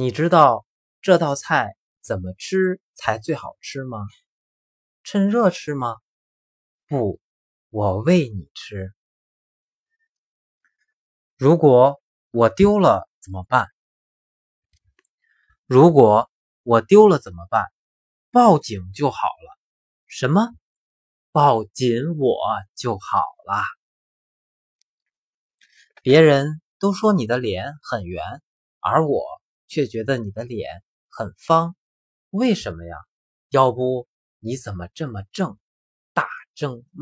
你知道这道菜怎么吃才最好吃吗？趁热吃吗？不，我喂你吃。如果我丢了怎么办？如果我丢了怎么办？报警就好了。什么？抱紧我就好了。别人都说你的脸很圆，而我却觉得你的脸很方，为什么呀？要不你怎么这么正，大正妹？